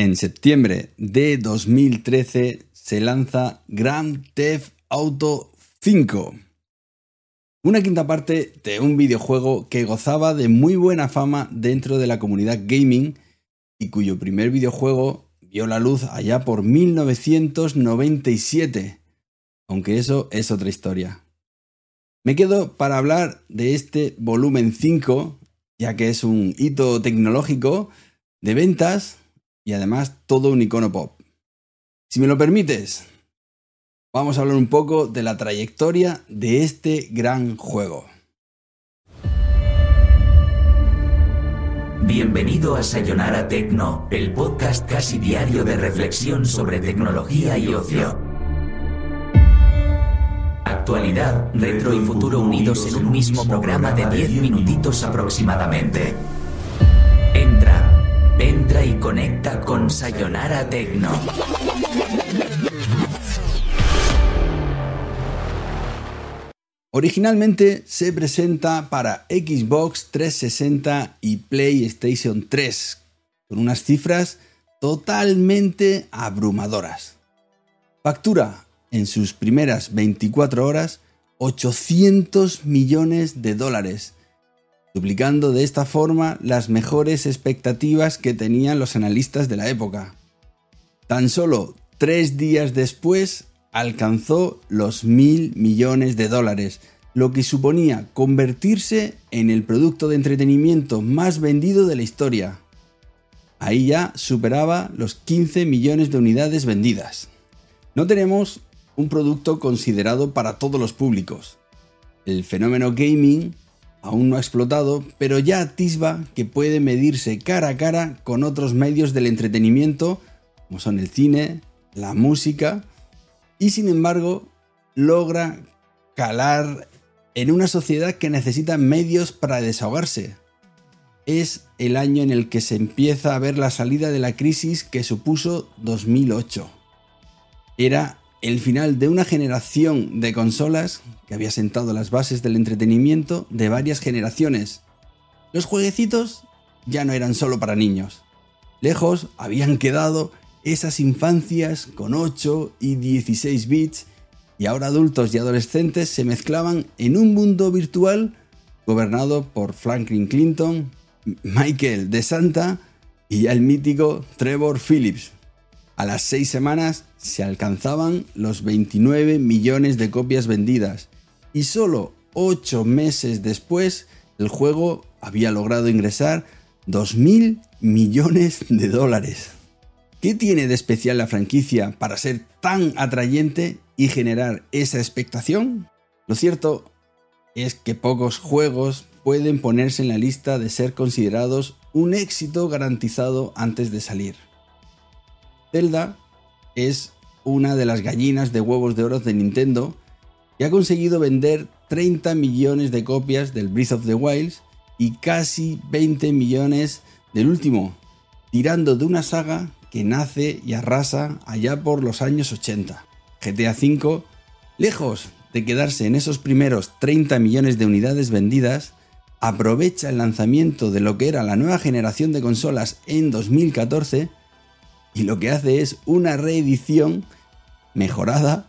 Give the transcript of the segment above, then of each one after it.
En septiembre de 2013 se lanza Grand Theft Auto 5. Una quinta parte de un videojuego que gozaba de muy buena fama dentro de la comunidad gaming y cuyo primer videojuego vio la luz allá por 1997, aunque eso es otra historia. Me quedo para hablar de este volumen 5, ya que es un hito tecnológico de ventas y además todo un icono pop. Si me lo permites, vamos a hablar un poco de la trayectoria de este gran juego. Bienvenido a Sayonara Tecno, el podcast casi diario de reflexión sobre tecnología y ocio. Actualidad, retro y futuro unidos en un mismo programa de 10 minutitos aproximadamente. Conecta con Sayonara Tecno. Originalmente se presenta para Xbox 360 y PlayStation 3, con unas cifras totalmente abrumadoras. Factura en sus primeras 24 horas 800 millones de dólares, duplicando de esta forma las mejores expectativas que tenían los analistas de la época. Tan solo tres días después alcanzó los mil millones de dólares, lo que suponía convertirse en el producto de entretenimiento más vendido de la historia. Ahí ya superaba los 15 millones de unidades vendidas. No tenemos un producto considerado para todos los públicos. El fenómeno gaming aún no ha explotado, pero ya atisba que puede medirse cara a cara con otros medios del entretenimiento, como son el cine, la música y sin embargo logra calar en una sociedad que necesita medios para desahogarse. Es el año en el que se empieza a ver la salida de la crisis que supuso 2008. Era el final de una generación de consolas que había sentado las bases del entretenimiento de varias generaciones. Los jueguecitos ya no eran solo para niños. Lejos habían quedado esas infancias con 8 y 16 bits y ahora adultos y adolescentes se mezclaban en un mundo virtual gobernado por Franklin Clinton, Michael de Santa y el mítico Trevor Phillips. A las seis semanas se alcanzaban los 29 millones de copias vendidas y solo 8 meses después el juego había logrado ingresar 2.000 millones de dólares. ¿Qué tiene de especial la franquicia para ser tan atrayente y generar esa expectación? Lo cierto es que pocos juegos pueden ponerse en la lista de ser considerados un éxito garantizado antes de salir. Zelda es una de las gallinas de huevos de oro de Nintendo y ha conseguido vender 30 millones de copias del Breath of the Wild y casi 20 millones del último, tirando de una saga que nace y arrasa allá por los años 80. GTA V, lejos de quedarse en esos primeros 30 millones de unidades vendidas, aprovecha el lanzamiento de lo que era la nueva generación de consolas en 2014 y lo que hace es una reedición mejorada,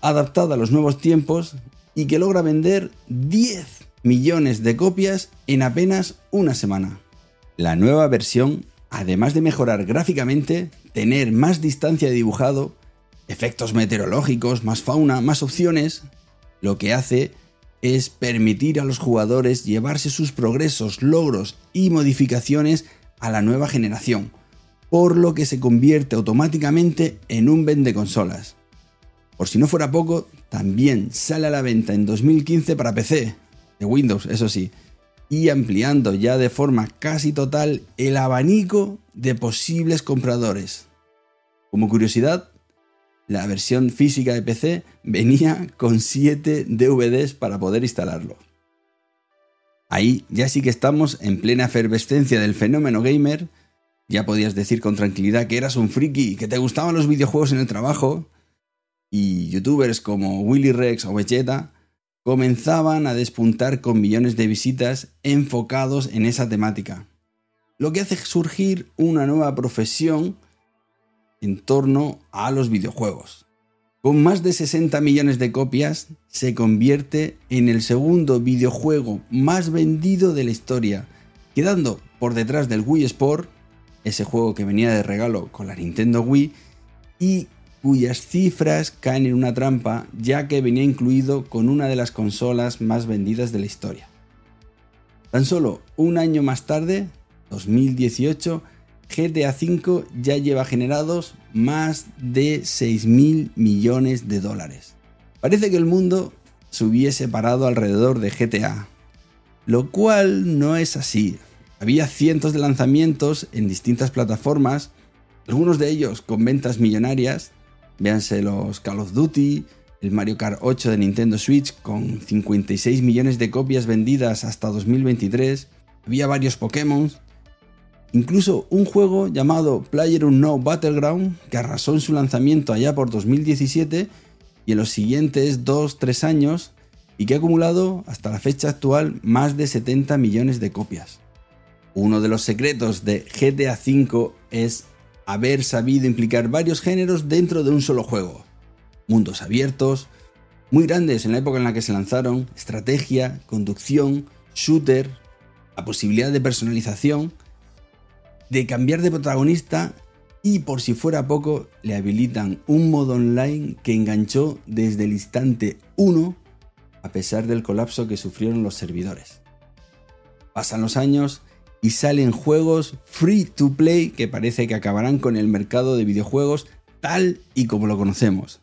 adaptada a los nuevos tiempos y que logra vender 10 millones de copias en apenas una semana. La nueva versión además de mejorar gráficamente, tener más distancia de dibujado, efectos meteorológicos, más fauna, más opciones, lo que hace es permitir a los jugadores llevarse sus progresos, logros y modificaciones a la nueva generación, por lo que se convierte automáticamente en un vende consolas. Por si no fuera poco, también sale a la venta en 2015 para PC, de Windows, eso sí, y ampliando ya de forma casi total el abanico de posibles compradores. Como curiosidad, la versión física de PC venía con 7 DVDs para poder instalarlo. Ahí ya sí que estamos en plena efervescencia del fenómeno gamer. Ya podías decir con tranquilidad que eras un friki, que te gustaban los videojuegos en el trabajo. Y youtubers como Willy Rex o Vegeta comenzaban a despuntar con millones de visitas enfocados en esa temática. Lo que hace surgir una nueva profesión en torno a los videojuegos. Con más de 60 millones de copias, se convierte en el segundo videojuego más vendido de la historia, quedando por detrás del Wii Sport, ese juego que venía de regalo con la Nintendo Wii, y cuyas cifras caen en una trampa ya que venía incluido con una de las consolas más vendidas de la historia. Tan solo un año más tarde, 2018, GTA V ya lleva generados más de 6.000 millones de dólares. Parece que el mundo se hubiese parado alrededor de GTA, lo cual no es así. Había cientos de lanzamientos en distintas plataformas, algunos de ellos con ventas millonarias, véanse los Call of Duty, el Mario Kart 8 de Nintendo Switch con 56 millones de copias vendidas hasta 2023, había varios Pokémon, Incluso un juego llamado PlayerUnknown Battleground, que arrasó en su lanzamiento allá por 2017 y en los siguientes 2-3 años, y que ha acumulado hasta la fecha actual más de 70 millones de copias. Uno de los secretos de GTA V es haber sabido implicar varios géneros dentro de un solo juego. Mundos abiertos, muy grandes en la época en la que se lanzaron, estrategia, conducción, shooter, la posibilidad de personalización, de cambiar de protagonista y por si fuera poco le habilitan un modo online que enganchó desde el instante 1 a pesar del colapso que sufrieron los servidores. Pasan los años y salen juegos free to play que parece que acabarán con el mercado de videojuegos tal y como lo conocemos.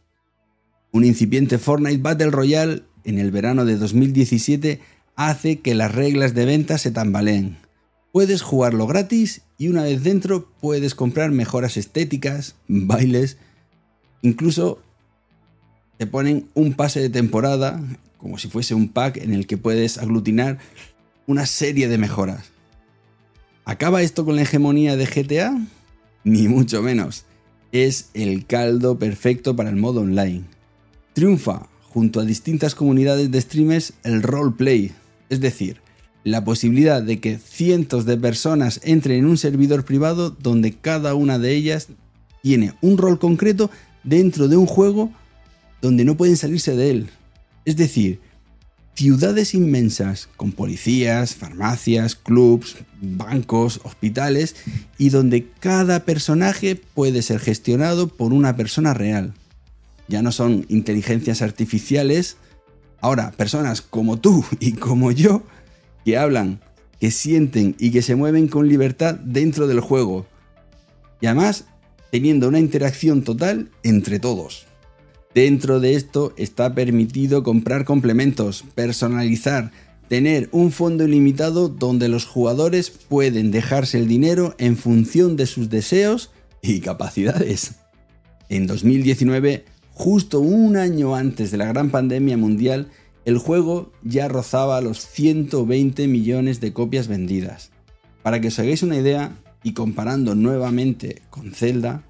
Un incipiente Fortnite Battle Royale en el verano de 2017 hace que las reglas de venta se tambaleen Puedes jugarlo gratis y una vez dentro puedes comprar mejoras estéticas, bailes, incluso te ponen un pase de temporada, como si fuese un pack en el que puedes aglutinar una serie de mejoras. ¿Acaba esto con la hegemonía de GTA? Ni mucho menos. Es el caldo perfecto para el modo online. Triunfa junto a distintas comunidades de streamers el roleplay, es decir, la posibilidad de que cientos de personas entren en un servidor privado donde cada una de ellas tiene un rol concreto dentro de un juego donde no pueden salirse de él. Es decir, ciudades inmensas con policías, farmacias, clubs, bancos, hospitales y donde cada personaje puede ser gestionado por una persona real. Ya no son inteligencias artificiales, ahora personas como tú y como yo que hablan, que sienten y que se mueven con libertad dentro del juego. Y además teniendo una interacción total entre todos. Dentro de esto está permitido comprar complementos, personalizar, tener un fondo ilimitado donde los jugadores pueden dejarse el dinero en función de sus deseos y capacidades. En 2019, justo un año antes de la gran pandemia mundial, el juego ya rozaba los 120 millones de copias vendidas. Para que os hagáis una idea, y comparando nuevamente con Zelda,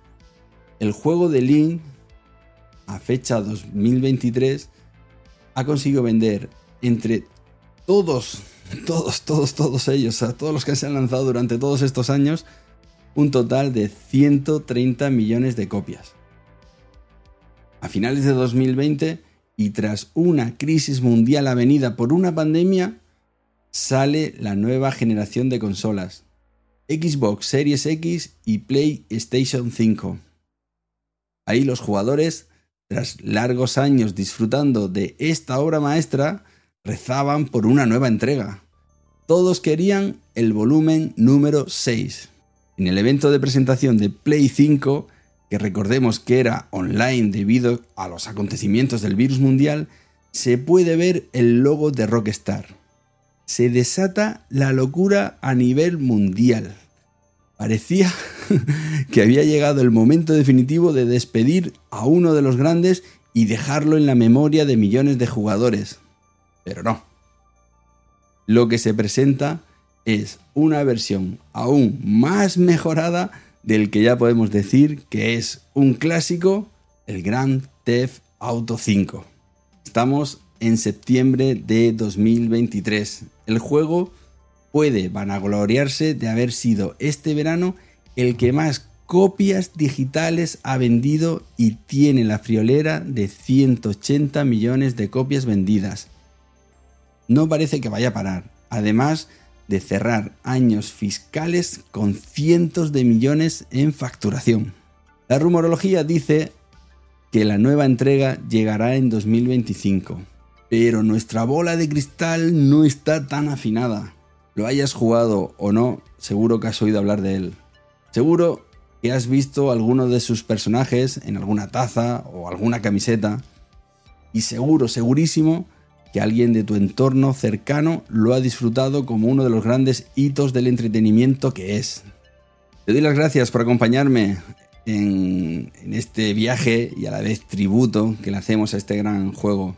el juego de Link a fecha 2023 ha conseguido vender entre todos, todos, todos, todos ellos, o todos los que se han lanzado durante todos estos años, un total de 130 millones de copias. A finales de 2020, y tras una crisis mundial avenida por una pandemia, sale la nueva generación de consolas, Xbox Series X y PlayStation 5. Ahí los jugadores, tras largos años disfrutando de esta obra maestra, rezaban por una nueva entrega. Todos querían el volumen número 6. En el evento de presentación de Play 5, que recordemos que era online debido a los acontecimientos del virus mundial, se puede ver el logo de Rockstar. se desata la locura a nivel mundial. Parecía que había llegado el momento definitivo de despedir a uno de los grandes y dejarlo en la memoria de millones de jugadores. Pero no. Lo que se presenta es una versión aún más mejorada del que ya podemos decir que es un clásico, el Grand Theft Auto 5. Estamos en septiembre de 2023. El juego puede vanagloriarse de haber sido este verano el que más copias digitales ha vendido y tiene la friolera de 180 millones de copias vendidas. No parece que vaya a parar. Además, de cerrar años fiscales con cientos de millones en facturación. La rumorología dice que la nueva entrega llegará en 2025, pero nuestra bola de cristal no está tan afinada. Lo hayas jugado o no, seguro que has oído hablar de él. Seguro que has visto alguno de sus personajes en alguna taza o alguna camiseta. Y seguro, segurísimo, que alguien de tu entorno cercano lo ha disfrutado como uno de los grandes hitos del entretenimiento que es. Te doy las gracias por acompañarme en, este viaje y a la vez tributo que le hacemos a este gran juego.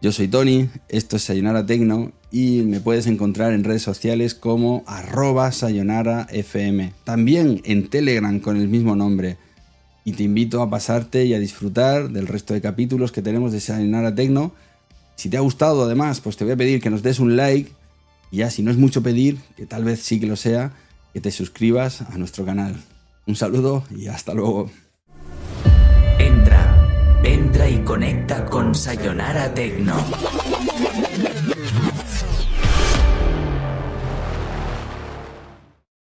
Yo soy Tony, esto es Sayonara Tecno y me puedes encontrar en redes sociales como arroba sayonarafm. También en Telegram con el mismo nombre. Y te invito a pasarte y a disfrutar del resto de capítulos que tenemos de Sayonara Tecno si te ha gustado, además, pues te voy a pedir que nos des un like. Y ya, si no es mucho pedir, que tal vez sí que lo sea, que te suscribas a nuestro canal. Un saludo y hasta luego. Entra, y conecta con Sayonara Tecno.